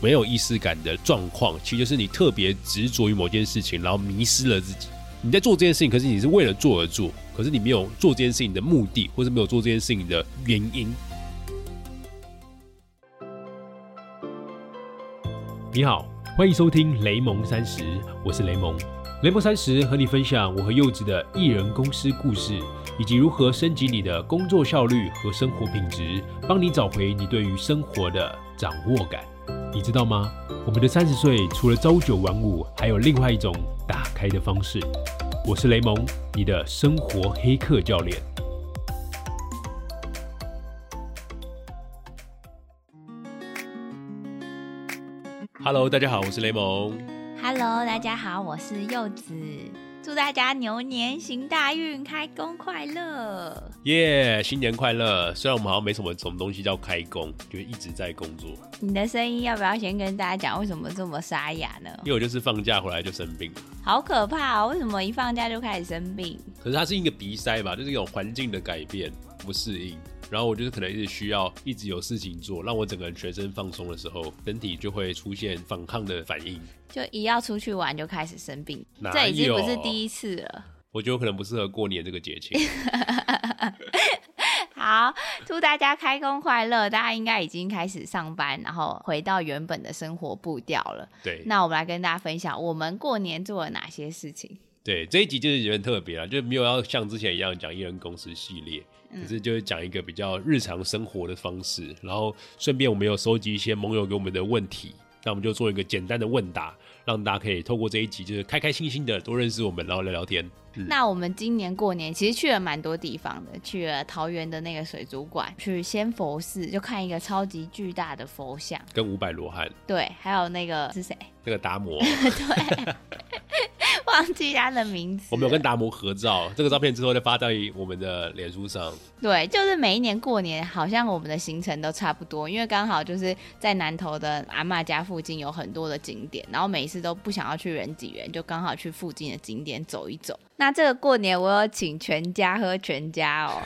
没有意识感的状况，其实就是你特别执着于某件事情，然后迷失了自己。你在做这件事情，可是你是为了做而做，可是你没有做这件事情的目的，或是没有做这件事情的原因。你好，欢迎收听雷蒙三十，我是雷蒙。雷蒙三十和你分享我和柚子的艺人公司故事，以及如何升级你的工作效率和生活品质，帮你找回你对于生活的掌握感。你知道吗？我们的三十岁除了朝九晚五，还有另外一种打开的方式。我是雷蒙，你的生活黑客教练。Hello，大家好，我是雷蒙。Hello，大家好，我是柚子，祝大家牛年行大运，开工快乐。耶新年快乐！虽然我们好像没什么什么东西叫开工，就一直在工作。你的声音要不要先跟大家讲为什么这么沙哑呢？因为我就是放假回来就生病了，好可怕哦！为什么一放假就开始生病？可是它是一个鼻塞吧，就是一种环境的改变，不适应。然后我就是可能一直需要一直有事情做，让我整个人全身放松的时候，身体就会出现反抗的反应。就一要出去玩就开始生病，哪这已经不是第一次了。我觉得我可能不适合过年这个节庆。好，祝大家开工快乐！大家应该已经开始上班，然后回到原本的生活步调了。对，那我们来跟大家分享我们过年做了哪些事情。对，这一集就是有点特别了，就是没有要像之前一样讲艺人公司系列，嗯可是就是讲一个比较日常生活的方式，然后顺便我们有收集一些盟友给我们的问题，那我们就做一个简单的问答，让大家可以透过这一集就是开开心心的多认识我们，然后聊聊天。那我们今年过年其实去了蛮多地方的，去了桃园的那个水族馆，去仙佛寺就看一个超级巨大的佛像，跟五百罗汉。对，还有那个是谁？那个达摩，对，忘记他的名字。我们有跟达摩合照，这个照片之后就发在我们的脸书上。对，就是每一年过年，好像我们的行程都差不多，因为刚好就是在南头的阿嬷家附近有很多的景点，然后每一次都不想要去人挤人，就刚好去附近的景点走一走。那这个过年我有请全家喝全家哦，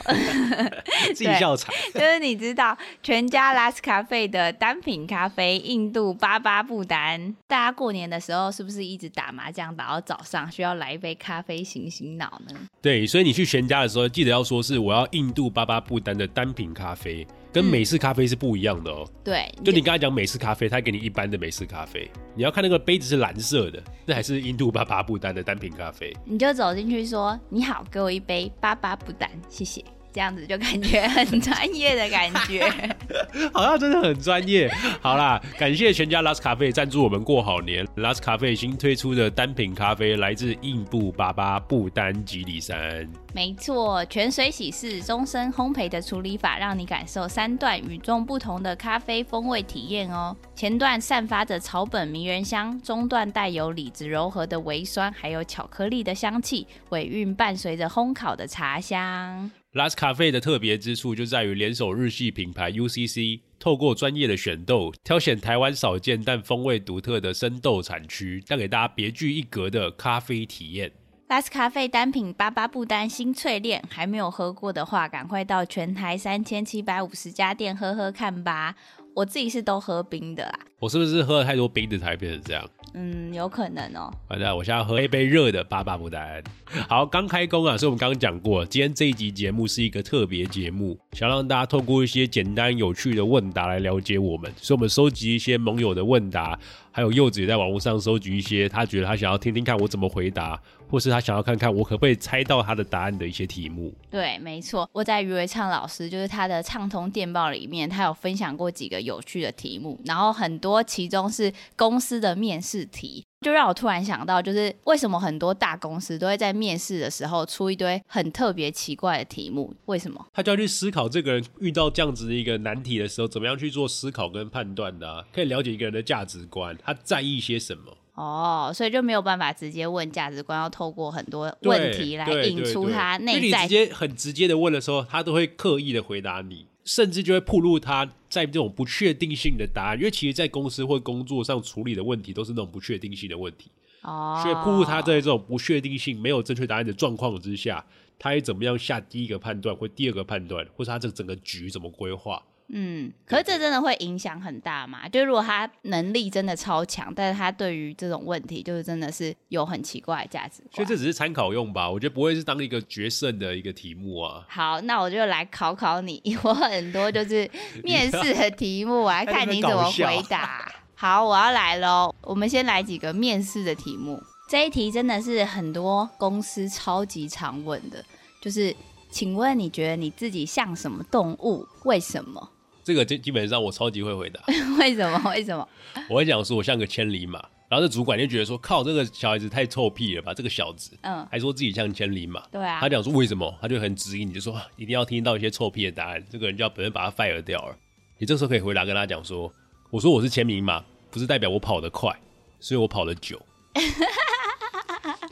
自己笑场，就是你知道全家 Last 咖啡的单品咖啡印度巴巴布丹，大家过年的时候是不是一直打麻将打到早上，需要来一杯咖啡醒醒脑呢？对，所以你去全家的时候，记得要说是我要印度巴巴布丹的单品咖啡，跟美式咖啡是不一样的哦。对，就你刚才讲美式咖啡，他给你一般的美式咖啡，你要看那个杯子是蓝色的，那还是印度巴巴布丹的单品咖啡。你就走进去说：“你好，给我一杯巴巴布丹，谢谢。”这样子就感觉很专业的感觉。好像真的很专业。好啦，感谢全家 Last 咖啡赞助我们过好年。Last 咖啡新推出的单品咖啡来自印度巴巴布丹吉里山。没错，泉水洗拭终身烘焙的处理法，让你感受三段与众不同的咖啡风味体验哦。前段散发着草本迷人香，中段带有李子柔和的微酸，还有巧克力的香气，尾韵伴随着烘烤的茶香。Last 咖啡的特别之处就在于联手日系品牌 UCC，透过专业的选豆，挑选台湾少见但风味独特的生豆产区，带给大家别具一格的咖啡体验。Last 咖啡单品巴巴布丹新淬炼，还没有喝过的话，赶快到全台三千七百五十家店喝喝看吧。我自己是都喝冰的啦，我是不是喝了太多冰的才变成这样？嗯，有可能哦。好的我现在喝一杯热的巴巴布丹。好，刚开工啊，所以我们刚刚讲过，今天这一集节目是一个特别节目，想让大家透过一些简单有趣的问答来了解我们，所以我们收集一些盟友的问答，还有柚子也在网络上收集一些他觉得他想要听听看我怎么回答，或是他想要看看我可不可以猜到他的答案的一些题目。对，没错，我在余维畅老师就是他的畅通电报里面，他有分享过几个有趣的题目，然后很多其中是公司的面试题，就让我突然想到，就是为什么很多大公司都会在面试的时候出一堆很特别奇怪的题目？为什么？他就要去思考这个人遇到这样子的一个难题的时候，怎么样去做思考跟判断的、啊，可以了解一个人的价值观，他在意些什么。哦，所以就没有办法直接问价值观，要透过很多问题来引出他内在你直接很直接的问的时候，他都会刻意的回答你，甚至就会暴露他在这种不确定性的答案。因为其实，在公司或工作上处理的问题都是那种不确定性的问题，哦，所以暴露他在这种不确定性、没有正确答案的状况之下，他会怎么样下第一个判断或第二个判断，或是他这整个局怎么规划。嗯，可是这真的会影响很大嘛？就如果他能力真的超强，但是他对于这种问题，就是真的是有很奇怪的价值观。所以这只是参考用吧，我觉得不会是当一个决胜的一个题目啊。好，那我就来考考你，我很多就是 面试的题目，我 来看你怎么回答。好，我要来喽。我们先来几个面试的题目。这一题真的是很多公司超级常问的，就是请问你觉得你自己像什么动物？为什么？这个基基本上我超级会回答。为什么？为什么？我会讲说我像个千里马，然后这主管就觉得说靠，这个小孩子太臭屁了吧，这个小子，嗯，还说自己像千里马。对啊。他讲说为什么？他就很质疑你，就说一定要听到一些臭屁的答案，这个人就要本身把他 fire 掉了。你这时候可以回答跟他讲说，我说我是千里马，不是代表我跑得快，所以我跑得久。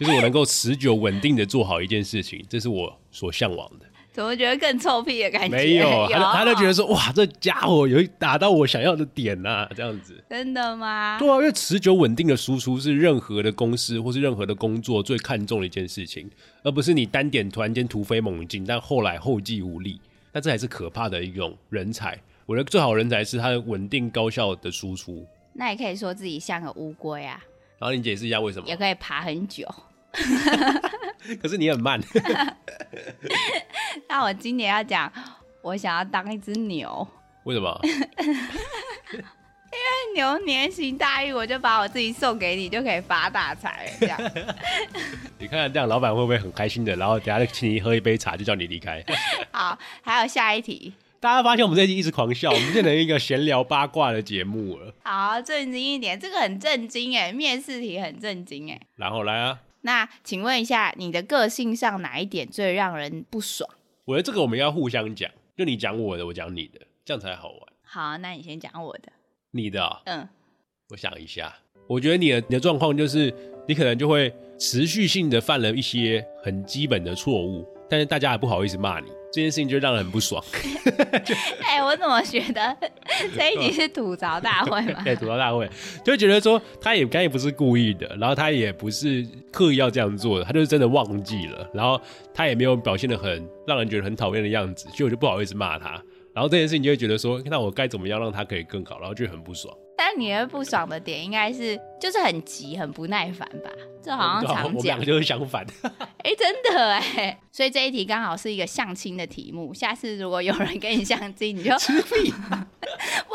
就是我能够持久稳定的做好一件事情，这是我所向往的。怎么觉得更臭屁的感觉？没有，他他就觉得说，哇，这家伙有打到我想要的点呐，这样子。真的吗？对啊，因为持久稳定的输出是任何的公司或是任何的工作最看重的一件事情，而不是你单点突然间突飞猛进，但后来后继无力。那这还是可怕的一种人才。我觉得最好的人才是他的稳定高效的输出。那也可以说自己像个乌龟啊。然后你解释一下为什么？也可以爬很久。可是你很慢。那我今年要讲，我想要当一只牛。为什么？因为牛年行大运，我就把我自己送给你，就可以发大财。这样。你看看这样，老板会不会很开心的？然后等下请你喝一杯茶，就叫你离开。好，还有下一题。大家发现我们这期一直狂笑，我们变成一个闲聊八卦的节目了。好，震惊一点，这个很震惊哎，面试题很震惊哎。然后来啊，那请问一下，你的个性上哪一点最让人不爽？我觉得这个我们要互相讲，就你讲我的，我讲你的，这样才好玩。好，那你先讲我的。你的？嗯，我想一下，我觉得你的你的状况就是，你可能就会持续性的犯了一些很基本的错误，但是大家还不好意思骂你。这件事情就让人很不爽。哎，我怎么觉得 这一集是吐槽大会嘛？对，吐槽大会，就觉得说他也该也不是故意的，然后他也不是刻意要这样做的，他就是真的忘记了，然后他也没有表现的很让人觉得很讨厌的样子，所以我就不好意思骂他。然后这件事情就会觉得说，那我该怎么样让他可以更好？然后就很不爽。但你的不爽的点应该是就是很急、很不耐烦吧？这好像常讲。我们两个就是相反。哎，真的哎，所以这一题刚好是一个相亲的题目。下次如果有人跟你相亲，你就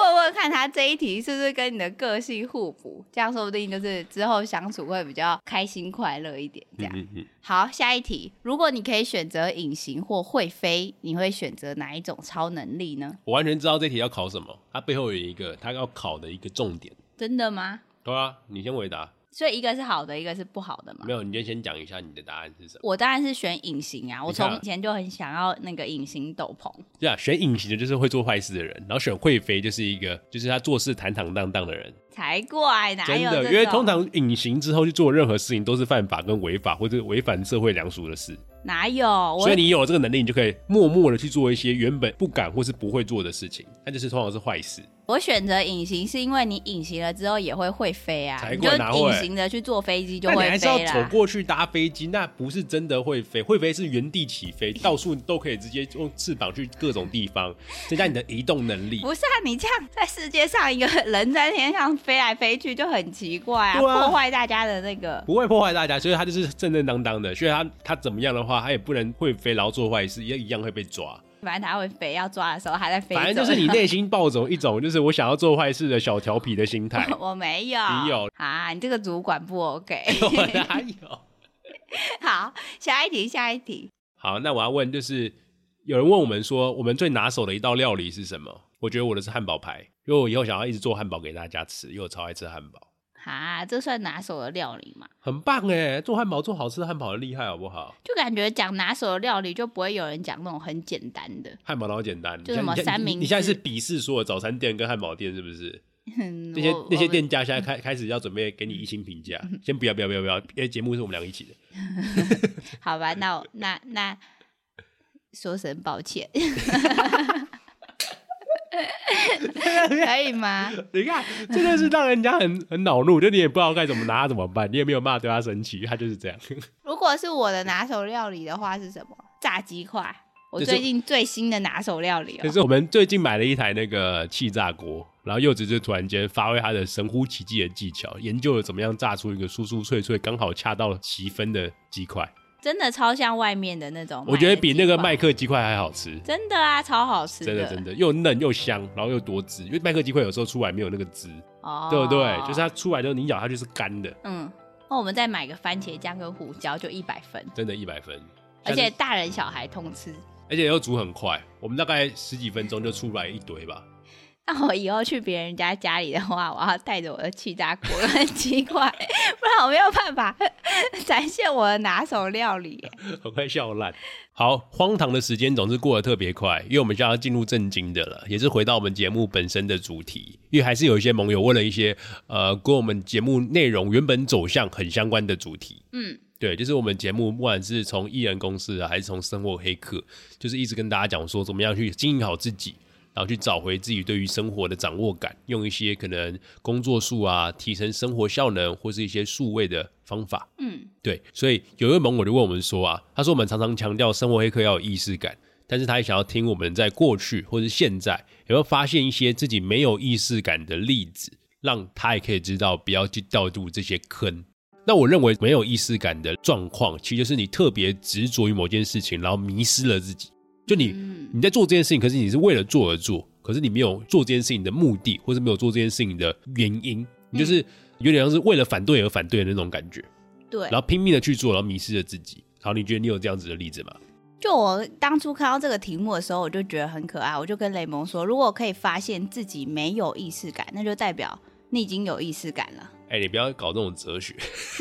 问问看他这一题是不是跟你的个性互补，这样说不定就是之后相处会比较开心快乐一点。这样，好，下一题，如果你可以选择隐形或会飞，你会选择哪一种超能力呢？我完全知道这题要考什么，它背后有一个它要考的一个重点。真的吗？对啊，你先回答。所以一个是好的，一个是不好的嘛？没有，你就先讲一下你的答案是什么。我当然是选隐形啊！我从以前就很想要那个隐形斗篷。对啊，选隐形的就是会做坏事的人，然后选会飞就是一个就是他做事坦坦荡荡的人。才怪，哪有？真的，因为通常隐形之后去做任何事情都是犯法跟违法或者违反社会良俗的事。哪有？所以你有了这个能力，你就可以默默的去做一些原本不敢或是不会做的事情，那就是通常是坏事。我选择隐形是因为你隐形了之后也会会飞啊，才你就隐形的去坐飞机就会飞你还是要走过去搭飞机，那不是真的会飞，会飞是原地起飞，到处都可以直接用翅膀去各种地方，增加你的移动能力。不是啊，你这样在世界上一个人在天上飞来飞去就很奇怪啊，破坏大家的那个。不会破坏大家，所以他就是正正当当的，所以他他怎么样的话，他也不能会飞，然后做坏事也一样会被抓。反正他会飞，要抓的时候还在飞。反正就是你内心抱着一种就是我想要做坏事的小调皮的心态。我没有，你有啊？你这个主管不 OK？我哪有？好，下一题，下一题。好，那我要问，就是有人问我们说，我们最拿手的一道料理是什么？我觉得我的是汉堡排，因为我以后想要一直做汉堡给大家吃，因为我超爱吃汉堡。啊，这算拿手的料理吗？很棒哎，做汉堡做好吃的汉堡很厉害，好不好？就感觉讲拿手的料理，就不会有人讲那种很简单的汉堡，老简单，就什么三明。你现在是鄙视所有早餐店跟汉堡店是不是？那些那些店家现在开 开始要准备给你一星评价，先不要不要不要不要，因为节目是我们两个一起的。好吧，那那那说声抱歉。可以吗？你看，这就是让人家很很恼怒，就你也不知道该怎么拿他怎么办，你也没有办法对他生气，他就是这样。如果是我的拿手料理的话，是什么？炸鸡块。我最近最新的拿手料理哦。可是我们最近买了一台那个气炸锅，然后柚子就突然间发挥他的神乎其技的技巧，研究了怎么样炸出一个酥酥脆脆、刚好恰到其分的鸡块。真的超像外面的那种，我觉得比那个麦。克鸡块还好吃，真的啊，超好吃真的真的又嫩又香，然后又多汁。因为麦克鸡块有时候出来没有那个汁，哦，对不对？就是它出来之后你咬它就是干的，嗯，那我们再买个番茄酱跟胡椒就一百分，真的一百分。而且大人小孩通吃。而且又煮很快，我们大概十几分钟就出来一堆吧。那我以后去别人家家里的话，我要带着我的气炸锅跟鸡块，不然我没有办法 展现我的拿手料理耶。很快笑烂。好，荒唐的时间总是过得特别快，因为我们现在要进入正经的了，也是回到我们节目本身的主题。因为还是有一些盟友问了一些呃跟我们节目内容原本走向很相关的主题。嗯，对，就是我们节目不管是从艺人公司啊，还是从生活黑客，就是一直跟大家讲说怎么样去经营好自己。然后去找回自己对于生活的掌握感，用一些可能工作术啊，提升生活效能，或是一些数位的方法。嗯，对，所以有一位盟友就问我们说啊，他说我们常常强调生活黑客要有意识感，但是他也想要听我们在过去或是现在有没有发现一些自己没有意识感的例子，让他也可以知道不要去掉入这些坑。那我认为没有意识感的状况，其实就是你特别执着于某件事情，然后迷失了自己。就你嗯你在做这件事情，可是你是为了做而做，可是你没有做这件事情的目的，或是没有做这件事情的原因，你就是有点像是为了反对而反对的那种感觉。对然。后拼命的去做，然后迷失了自己。好，你觉得你有这样子的例子吗？就我当初看到这个题目的时候，我就觉得很可爱，我就跟雷蒙说，如果可以发现自己没有意识感，那就代表你已经有意识感了，哎、你不要搞这种哲学，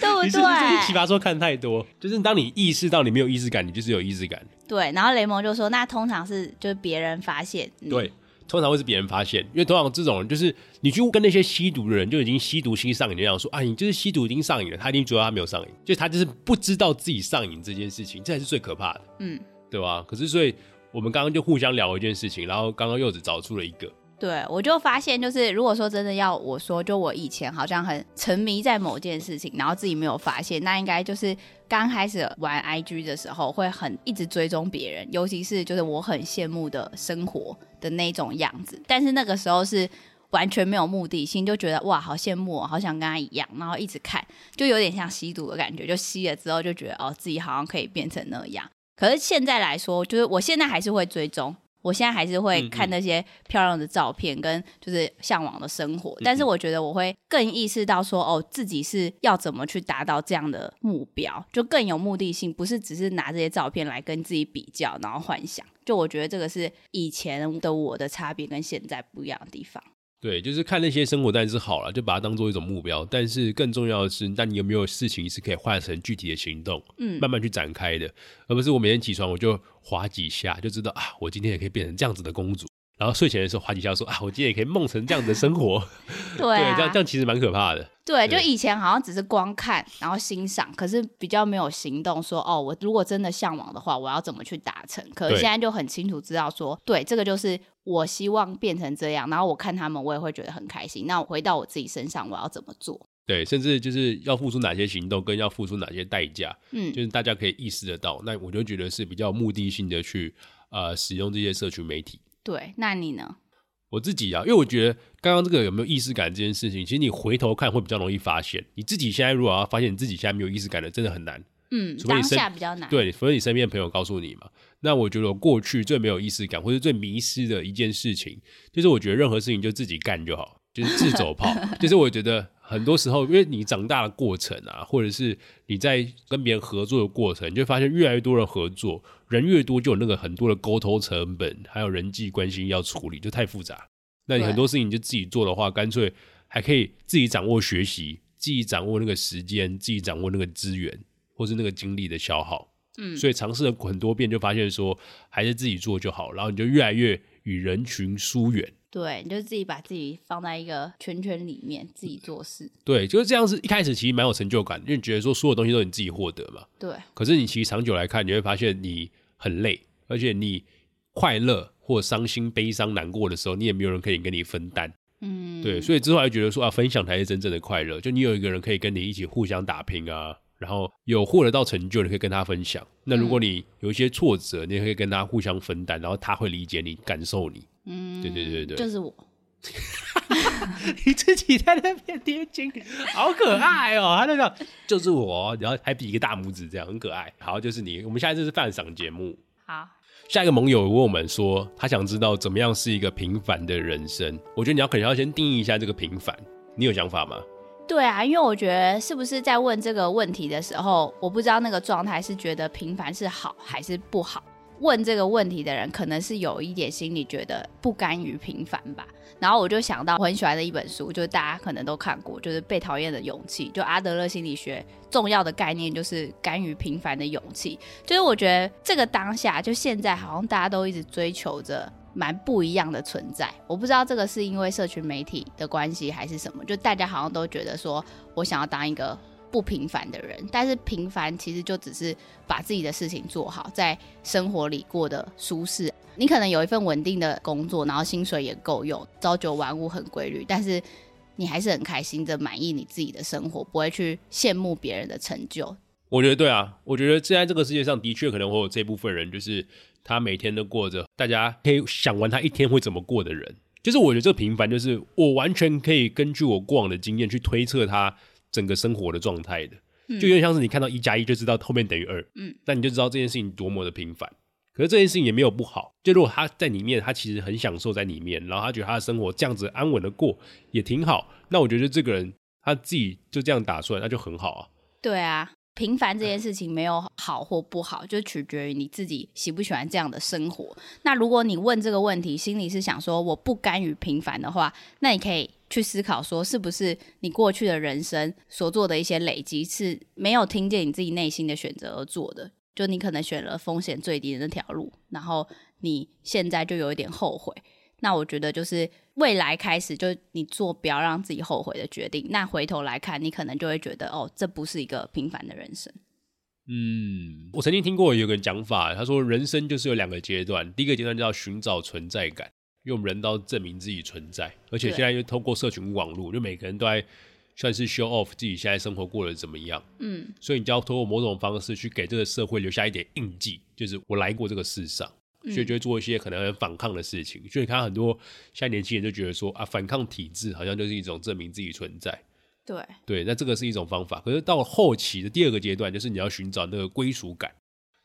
对不对是不是奇？葩说看太多？就是当你意识到你没有意识感，你就是有意识感。对。然后雷蒙就说，那通常是就是别人发现，嗯对，通常会是别人发现，因为通常这种人就是你去跟那些吸毒的人就已经吸毒吸上瘾，那样说啊，你就是吸毒已经上瘾了，他一定觉得他没有上瘾，就他就是不知道自己上瘾这件事情，这才是最可怕的，嗯，对吧？可是所以我们刚刚就互相聊一件事情，然后刚刚柚子找出了一个，对，我就发现，就是如果说真的要我说，就我以前好像很沉迷在某件事情，然后自己没有发现，那应该就是刚开始玩 IG 的时候，会很一直追踪别人，尤其是就是我很羡慕的生活的那种样子，但是那个时候是。完全没有目的性，就觉得哇，好羡慕，好想跟他一样，然后一直看，就有点像吸毒的感觉。就吸了之后，就觉得哦，自己好像可以变成那样。可是现在来说，就是我现在还是会追踪，我现在还是会看那些漂亮的照片，跟就是向往的生活。嗯但是我觉得我会更意识到说，哦，自己是要怎么去达到这样的目标，就更有目的性，不是只是拿这些照片来跟自己比较，然后幻想。就我觉得这个是以前的我的差别跟现在不一样的地方。对，就是看那些生活当然是好了，就把它当做一种目标。但是更重要的是，那你有没有事情是可以换成具体的行动，嗯慢慢去展开的，而不是我每天起床我就划几下就知道啊，我今天也可以变成这样子的公主。然后睡前的时候划几下说啊，我今天也可以梦成这样的生活。对啊，这样这样其实蛮可怕的。对，就以前好像只是光看，然后欣赏，可是比较没有行动说，哦，我如果真的向往的话，我要怎么去达成？可是现在就很清楚知道说，对，这个就是我希望变成这样，然后我看他们，我也会觉得很开心。那我回到我自己身上，我要怎么做？对，甚至就是要付出哪些行动，跟要付出哪些代价，嗯就是大家可以意识得到。那我就觉得是比较有目的性的去呃使用这些社群媒体。对，那你呢？我自己啊，因为我觉得刚刚这个有没有意识感这件事情，其实你回头看会比较容易发现。你自己现在如果要发现你自己现在没有意识感的，真的很难。嗯，当除非你身下比较难。，对，除非你身边的朋友告诉你嘛。那我觉得我过去最没有意识感或者最迷失的一件事情，就是我觉得任何事情就自己干就好，就是自走炮。就是我觉得很多时候，因为你长大的过程啊，或者是你在跟别人合作的过程，你就发现越来越多的合作，人越多就有那个很多的沟通成本，还有人际关系要处理，就太复杂。那你很多事情你就自己做的话，干脆还可以自己掌握学习，自己掌握那个时间，自己掌握那个资源，或是那个精力的消耗。嗯，所以尝试了很多遍，就发现说还是自己做就好，然后你就越来越与人群疏远。对，你就自己把自己放在一个圈圈里面，自己做事。对，就是这样子。一开始其实蛮有成就感，因为你觉得说所有东西都是你自己获得嘛。对，可是你其实长久来看，你会发现你很累，而且你快乐或伤心、悲伤、难过的时候，你也没有人可以跟你分担。嗯，对，所以之后还觉得说啊，分享才是真正的快乐。就你有一个人可以跟你一起互相打拼啊，然后有获得到成就，你可以跟他分享。那如果你有一些挫折，你也可以跟他互相分担，然后他会理解你、感受你。嗯，对对对对就是我。你自己在那边贴金，好可爱哦！他那个就是我，然后还比一个大拇指，这样很可爱。好，就是你。我们下一次是饭赏节目。好，下一个盟友问我们说，他想知道怎么样是一个平凡的人生。我觉得你要可能要先定义一下这个平凡，你有想法吗？对啊，因为我觉得是不是在问这个问题的时候，我不知道那个状态是觉得平凡是好还是不好。问这个问题的人，可能是有一点心里觉得不甘于平凡吧。然后我就想到我很喜欢的一本书，就是大家可能都看过，就是《被讨厌的勇气》。就阿德勒心理学重要的概念就是甘于平凡的勇气。就是我觉得这个当下，就现在好像大家都一直追求着蛮不一样的存在。我不知道这个是因为社群媒体的关系还是什么，就大家好像都觉得说我想要当一个不平凡的人，但是平凡其实就只是把自己的事情做好，在生活里过得舒适。你可能有一份稳定的工作，然后薪水也够用，朝九晚五很规律，但是你还是很开心的满意你自己的生活，不会去羡慕别人的成就。我觉得对啊，我觉得现在这个世界上的确可能会有这部分人，就是他每天都过着大家可以想完他一天会怎么过的人。就是我觉得这个平凡，就是我完全可以根据我过往的经验去推测他整个生活的状态的，就有点像是你看到一加一就知道后面等于二，嗯，那你就知道这件事情多么的平凡。可是这件事情也没有不好，就如果他在里面，他其实很享受在里面，然后他觉得他的生活这样子安稳的过也挺好，那我觉得这个人他自己就这样打算，那就很好啊。对啊，平凡这件事情没有好或不好，就取决于你自己喜不喜欢这样的生活。那如果你问这个问题，心里是想说我不甘于平凡的话，那你可以去思考说，是不是你过去的人生所做的一些累积是没有听见你自己内心的选择而做的。就你可能选了风险最低的那条路，然后你现在就有一点后悔。那我觉得就是未来开始，就你做不要让自己后悔的决定。那回头来看，你可能就会觉得，哦，这不是一个平凡的人生。嗯，我曾经听过有个讲法，他说人生就是有两个阶段，第一个阶段叫寻找存在感，用人刀证明自己存在，而且现在又通过社群网络，就每个人都在。算是 show off 自己现在生活过得怎么样，嗯，所以你就要通过某种方式去给这个社会留下一点印记，就是我来过这个世上，所以就会做一些可能很反抗的事情。所以你看很多现在年轻人就觉得说啊，反抗体制好像就是一种证明自己存在。对对，那这个是一种方法。可是到后期的第二个阶段，就是你要寻找那个归属感，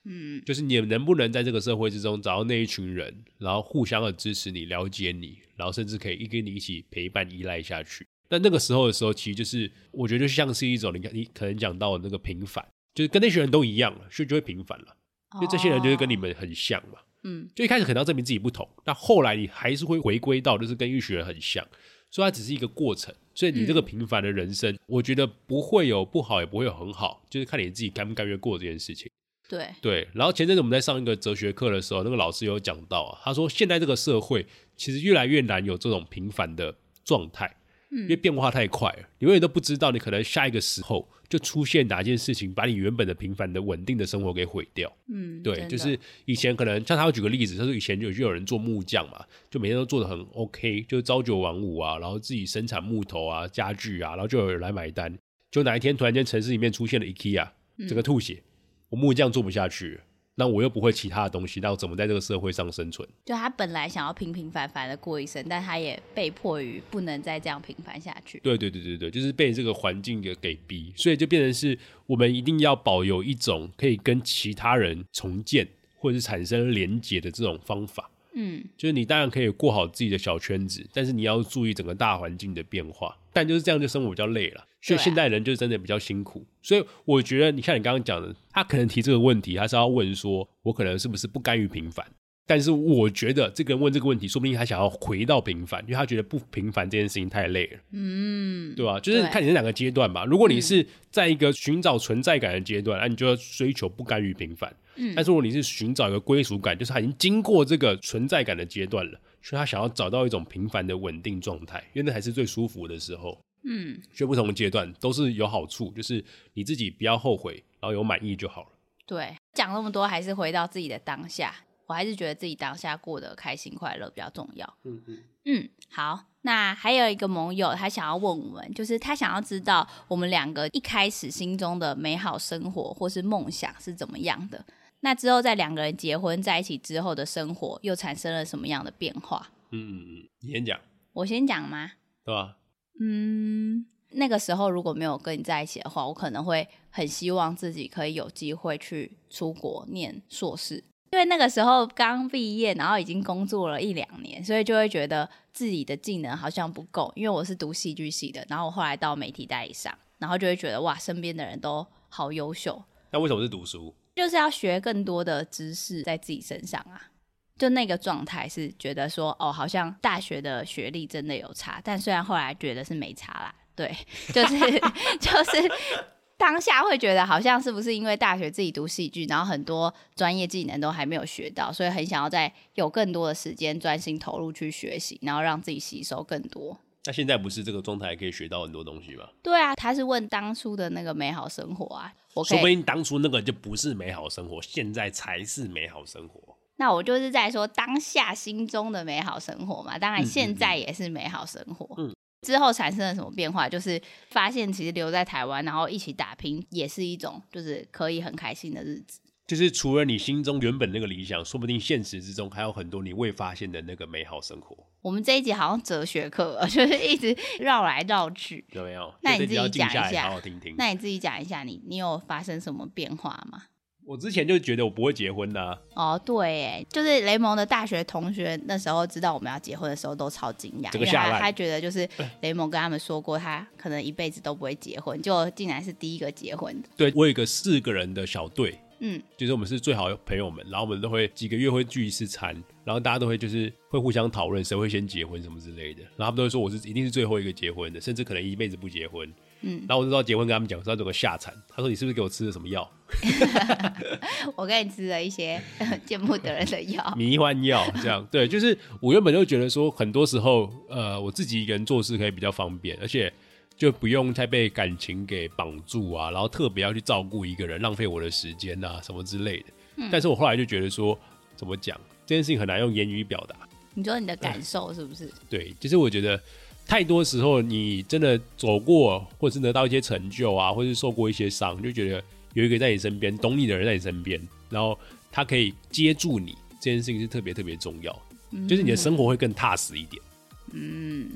嗯，就是你能不能在这个社会之中找到那一群人，然后互相的支持你、了解你，然后甚至可以一跟你一起陪伴、依赖下去。那那个时候的时候，其实就是我觉得就像是一种，你看你可能讲到的那个平凡，就是跟那些人都一样了，所以就会平凡了。因为这些人就是跟你们很像嘛，嗯，就一开始可能要证明自己不同，那后来你还是会回归到就是跟玉雪很像，所以它只是一个过程。所以你这个平凡的人生，我觉得不会有不好，也不会有很好，就是看你自己甘不甘愿过这件事情。对对。然后前阵子我们在上一个哲学课的时候，那个老师有讲到啊，他说现在这个社会其实越来越难有这种平凡的状态。因为变化太快了，你永远都不知道，你可能下一个时候就出现哪件事情，把你原本的平凡的稳定的生活给毁掉。嗯，对，就是以前可能像他会举个例子，他说以前就就有人做木匠嘛，就每天都做的很 OK，就朝九晚五啊，然后自己生产木头啊、家具啊，然后就有人来买单。就哪一天突然间城市里面出现了 IKEA，整个吐血，我木匠做不下去。那我又不会其他的东西，那我怎么在这个社会上生存？就他本来想要平平凡凡的过一生，但他也被迫于不能再这样平凡下去。对对对对对，就是被这个环境给给逼，所以就变成是我们一定要保有一种可以跟其他人重建或者是产生连结的这种方法。嗯，就是你当然可以过好自己的小圈子，但是你要注意整个大环境的变化。但就是这样，就生活比较累了。所以现代人就真的比较辛苦。所以我觉得，你像你刚刚讲的，他可能提这个问题，他是要问说，我可能是不是不甘于平凡？但是我觉得，这个人问这个问题，说不定他想要回到平凡，因为他觉得不平凡这件事情太累了。嗯，对吧？就是看你是两个阶段吧。如果你是在一个寻找存在感的阶段，那你就要追求不甘于平凡。嗯，但是如果你是寻找一个归属感，就是他已经经过这个存在感的阶段了，所以他想要找到一种平凡的稳定状态，因为那才是最舒服的时候。嗯，所以不同的阶段都是有好处，就是你自己不要后悔，然后有满意就好了。对，讲那么多还是回到自己的当下，我还是觉得自己当下过得开心快乐比较重要。嗯嗯嗯，好，那还有一个盟友，他想要问我们，就是他想要知道我们两个一开始心中的美好生活或是梦想是怎么样的。那之后在两个人结婚在一起之后的生活，又产生了什么样的变化？嗯你先讲，我先讲吗？对吧？嗯，那个时候如果没有跟你在一起的话，我可能会很希望自己可以有机会去出国念硕士，因为那个时候刚毕业，然后已经工作了一两年，所以就会觉得自己的技能好像不够。因为我是读戏剧系的，然后我后来到媒体代理商，然后就会觉得哇，身边的人都好优秀，那为什么是读书？就是要学更多的知识在自己身上啊。就那个状态是觉得说，哦，好像大学的学历真的有差，但虽然后来觉得是没差啦，对，就是 就是当下会觉得好像是不是因为大学自己读戏剧，然后很多专业技能都还没有学到，所以很想要在有更多的时间专心投入去学习，然后让自己吸收更多。那现在不是这个状态可以学到很多东西吗？对啊，他是问当初的那个美好生活啊，我说不定当初那个就不是美好生活，现在才是美好生活。那我就是在说当下心中的美好生活嘛，当然嗯现在也是美好生活。嗯之后产生了什么变化？就是发现其实留在台湾，然后一起打拼，也是一种就是可以很开心的日子。就是除了你心中原本那个理想，说不定现实之中还有很多你未发现的那个美好生活，我们这一集好像哲学课，就是一直绕来绕去。有没有？那你自己讲一下好好听听。那你自己讲一下你，你有发生什么变化吗？我之前就觉得我不会结婚的、啊，哦，对，哎，就是雷蒙的大学同学那时候知道我们要结婚的时候都超惊讶，因为他觉得就是雷蒙跟他们说过，他可能一辈子都不会结婚，就竟然是第一个结婚的。对我有一个四个人的小队，嗯，就是我们是最好的朋友们，然后我们都会几个月会聚一次餐，然后大家都会就是会互相讨论谁会先结婚什么之类的，然后他们都会说我是一定是最后一个结婚的，甚至可能一辈子不结婚。嗯，然后我就知道结婚跟他们讲说要怎么下产，他说你是不是给我吃了什么药，我给你吃了一些见不得人的药。迷幻药这样？对，就是我原本就觉得说很多时候呃我自己一个人做事可以比较方便，而且。就不用再被感情给绑住啊，然后特别要去照顾一个人，浪费我的时间啊，什么之类的。但是我后来就觉得说，怎么讲这件事情很难用言语表达。你说你的感受是不是？对，就是我觉得太多时候你真的走过，或者是得到一些成就啊，或是受过一些伤，就觉得有一个在你身边懂你的人在你身边，然后他可以接住你，这件事情是特别特别重要，就是你的生活会更踏实一点。嗯，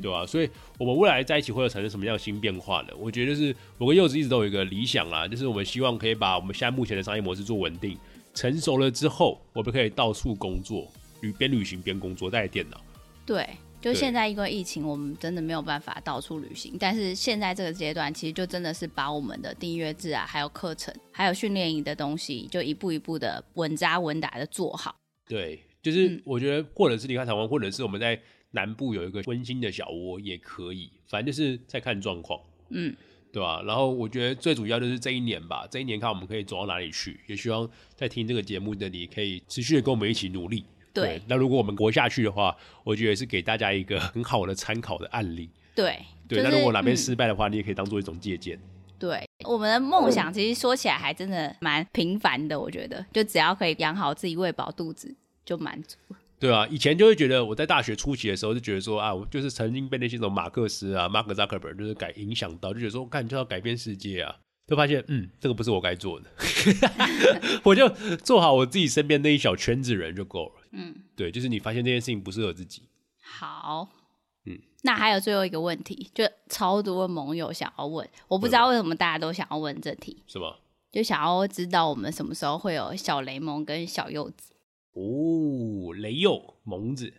对吧、所以我们未来在一起会有产生什么样的新变化呢？我觉得就是我跟柚子一直都有一个理想啦，就是我们希望可以把我们现在目前的商业模式做稳定，成熟了之后，我们可以到处工作，旅边旅行边工作，带电脑。对。就现在因为疫情，我们真的没有办法到处旅行。但是现在这个阶段，其实就真的是把我们的订阅制啊，还有课程，还有训练营的东西，就一步一步的稳扎稳打的做好。对，就是嗯我觉得，或者是离开台湾，或者是我们在南部有一个温馨的小窝也可以，反正就是在看状况。嗯，对吧、然后我觉得最主要就是这一年吧，这一年看我们可以走到哪里去，也希望在听这个节目的你可以持续的跟我们一起努力。对那如果我们活下去的话，我觉得是给大家一个很好的参考的案例。对，对，就是那如果哪边嗯失败的话，你也可以当做一种借鉴。对，我们的梦想其实说起来还真的蛮平凡的，我觉得，就只要可以养好自己，喂饱肚子就满足了。对啊，以前就会觉得我在大学初期的时候就觉得说啊，我就是曾经被那些种马克思啊、马克扎克伯就是改影响到，就觉得说，干就要改变世界啊，就发现嗯，这个不是我该做的，我就做好我自己身边那一小圈子人就够了。嗯，对，就是你发现这件事情不适合自己，好，嗯，那还有最后一个问题，就超多盟友想要问，我不知道为什么大家都想要问这题，是吗？就想要知道我们什么时候会有小雷蒙跟小柚子，哦，雷柚蒙子，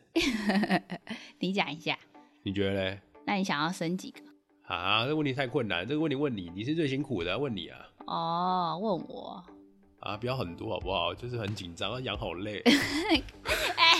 你讲一下。你觉得呢？那你想要生几个？啊，这个问题太困难，这个问题问你，你是最辛苦的，问你啊。哦，问我。啊，不要很多好不好？就是很紧张，养好累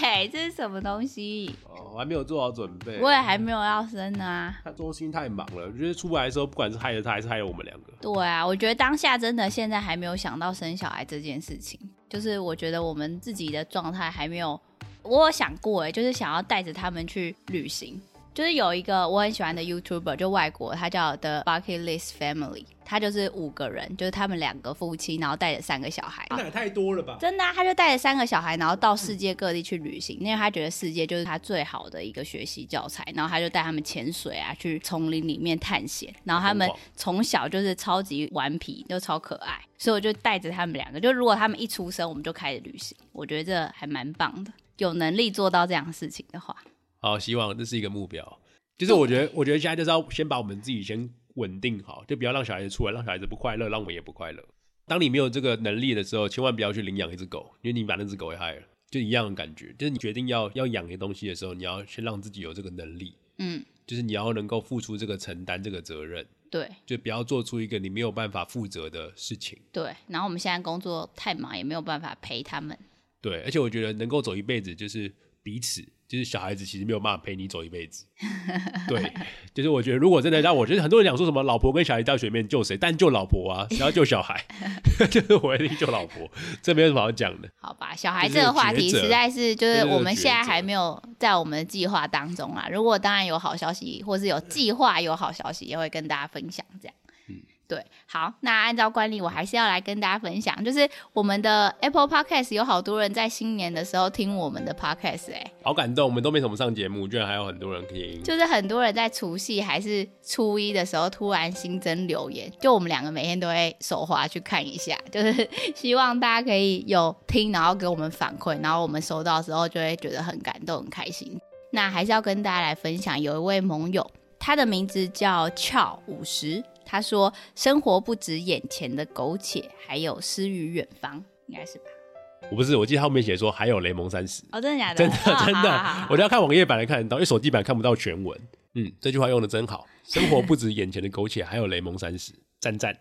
哎、这是什么东西？哦，我还没有做好准备。我也还没有要生呢啊。他中心太忙了，我觉得出来的时候，不管是害了他，还是害了我们两个。对啊，我觉得当下真的现在还没有想到生小孩这件事情，就是我觉得我们自己的状态还没有，我有想过哎，就是想要带着他们去旅行，就是有一个我很喜欢的 YouTuber，就外国，他叫 The Bucket List Family，他就是五个人，就是他们两个夫妻，然后带着三个小孩。那也太多了吧？真的、啊，他就带着三个小孩，然后到世界各地去旅行，因为他觉得世界就是他最好的一个学习教材。然后他就带他们潜水啊，去丛林里面探险。然后他们从小就是超级顽皮，就超可爱，所以我就带着他们两个。就如果他们一出生，我们就开始旅行，我觉得这还蛮棒的。有能力做到这样的事情的话，好，希望这是一个目标。就是我觉得，我觉得现在就是要先把我们自己先稳定好，就不要让小孩子出来，让小孩子不快乐，让我们也不快乐。当你没有这个能力的时候，千万不要去领养一只狗，因为你把那只狗给害了，就一样的感觉。就是你决定要要养一个东西的时候，你要先让自己有这个能力，嗯，就是你要能够付出这个承担这个责任，对就不要做出一个你没有办法负责的事情。对。然后我们现在工作太忙，也没有办法陪他们。对，而且我觉得能够走一辈子，就是彼此，就是小孩子其实没有办法陪你走一辈子。对，就是我觉得如果真的让我，觉得很多人讲说什么老婆跟小孩在水面救谁，但救老婆啊，谁要救小孩？就是我一定救老婆，这没有什么好讲的。好吧，小孩这个话题实在是就是是我们现在还没有在我们的计划当中啊。如果当然有好消息，或是有计划有好消息，也会跟大家分享。这样，嗯对，好，那按照惯例，我还是要来跟大家分享，就是我们的 Apple Podcast 有好多人在新年的时候听我们的 Podcast，哎、好感动，我们都没怎么上节目，居然还有很多人听。就是很多人在除夕还是初一的时候突然新增留言，就我们两个每天都会手滑去看一下，就是希望大家可以有听，然后给我们反馈，然后我们收到的时候就会觉得很感动、很开心。那还是要跟大家来分享，有一位盟友，他的名字叫俏五十，他说：“生活不止眼前的苟且，还有诗与远方。”应该是吧？我不是，我记得他后面写说还有雷蒙三十，哦，真的假的？真的哦真的我都要看网页版才看得到，因为手机版看不到全文。嗯，这句话用的真好，生活不止眼前的苟且，还有雷蒙三十，赞赞。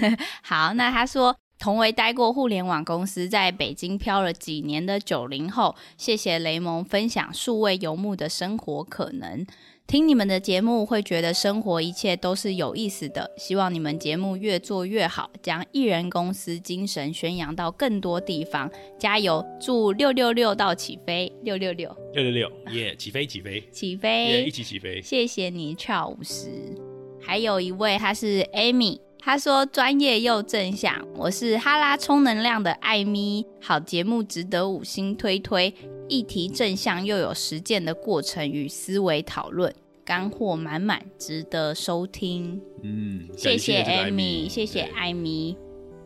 好，那他说，同为待过互联网公司，在北京漂了几年的九零后，谢谢雷蒙分享数位游牧的生活可能。听你们的节目，会觉得生活一切都是有意思的。希望你们节目越做越好，将艺人公司精神宣扬到更多地方。加油！祝六六六到起飞，六六六六六六，耶！起飞起飞，起耶！飞一！起起飞。谢谢你，俏五十。还有一位，他是 Amy，她说专业又正向。我是哈拉充能量的艾咪，好节目值得五星推推，议题正向又有实践的过程与思维讨论，干货满满，值得收听。嗯，谢谢艾米，谢谢艾米。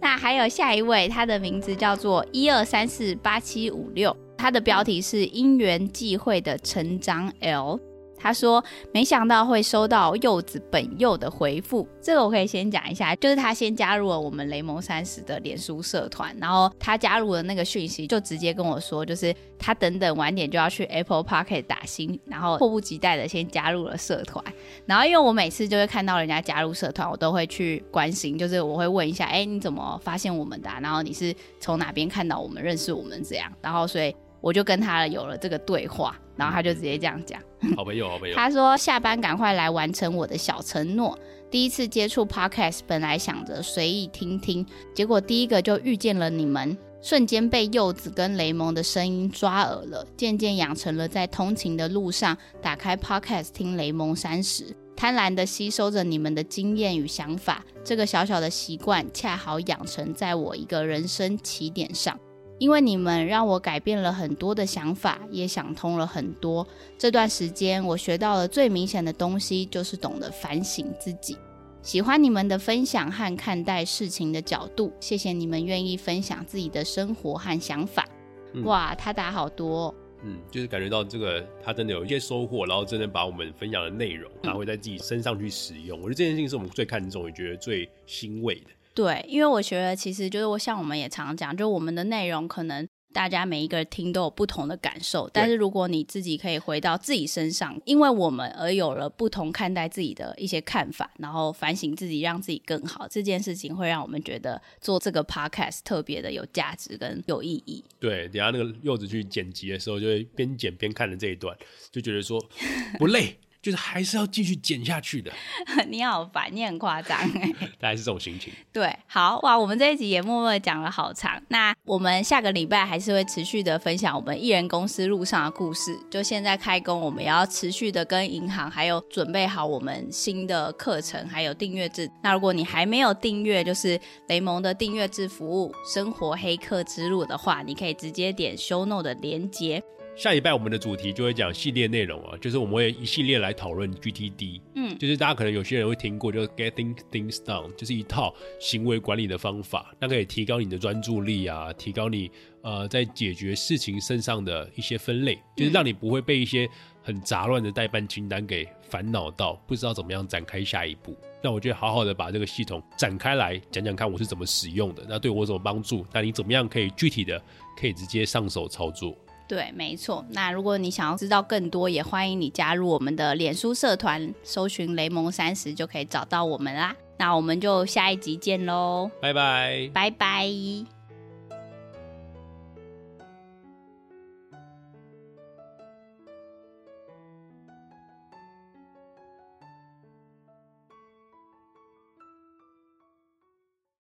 那还有下一位，他的名字叫做一二三四八七五六，他的标题是因缘际会的成长 L。他说：“没想到会收到柚子本柚的回复，这个我可以先讲一下，就是他先加入了我们雷蒙三十的脸书社团，然后他加入了那个讯息，就直接跟我说，就是他等等晚点就要去 Apple Park 打新，然后迫不及待的先加入了社团。然后因为我每次就会看到人家加入社团，我都会去关心，就是我会问一下，哎，你怎么发现我们的、然后你是从哪边看到我们、认识我们这样？然后所以我就跟他有了这个对话，然后他就直接这样讲。好朋友，好朋友。他说下班赶快来完成我的小承诺。第一次接触 podcast，本来想着随意听听，结果第一个就遇见了你们，瞬间被柚子跟雷蒙的声音抓耳了，渐渐养成了在通勤的路上打开 podcast 听雷蒙三十，贪婪的吸收着你们的经验与想法。这个小小的习惯，恰好养成在我一个人生起点上。因为你们让我改变了很多的想法，也想通了很多。这段时间，我学到了最明显的东西，就是懂得反省自己。喜欢你们的分享和看待事情的角度，谢谢你们愿意分享自己的生活和想法。嗯哇，他打好多哦、嗯，就是感觉到这个他真的有一些收获，然后真的把我们分享的内容拿回在自己身上去使用。我觉得这件事情是我们最看重，也觉得最欣慰的。对，因为我觉得其实就是我像我们也常讲，就我们的内容可能大家每一个人听都有不同的感受，但是如果你自己可以回到自己身上，因为我们而有了不同看待自己的一些看法，然后反省自己，让自己更好，这件事情会让我们觉得做这个 podcast 特别的有价值跟有意义。对，等下那个柚子去剪辑的时候，就会边剪边看的这一段，就觉得说不累，就是还是要继续减下去的，你好烦，你很夸张哎。大概是这种心情。对，好哇，我们这一集也默默讲了好长。那我们下个礼拜还是会持续的分享我们艺人公司路上的故事。就现在开工，我们也要持续的跟银行还有准备好我们新的课程，还有订阅制。那如果你还没有订阅，就是雷蒙的订阅制服务《生活黑客之路》的话，你可以直接点 Show No 的连接。下礼拜我们的主题就会讲系列内容啊，就是我们会一系列来讨论 GTD，嗯，就是大家可能有些人会听过，就是 Getting Things Done，就是一套行为管理的方法，那可以提高你的专注力啊，提高你呃在解决事情身上的一些分类，就是让你不会被一些很杂乱的代办清单给烦恼到，不知道怎么样展开下一步。那我觉得好好的把这个系统展开来讲讲看，我是怎么使用的，那对我有什么帮助？那你怎么样可以具体的可以直接上手操作？对，没错。那如果你想要知道更多，也欢迎你加入我们的脸书社团，搜寻“雷蒙三十”就可以找到我们啦。那我们就下一集见喽，拜拜，拜拜。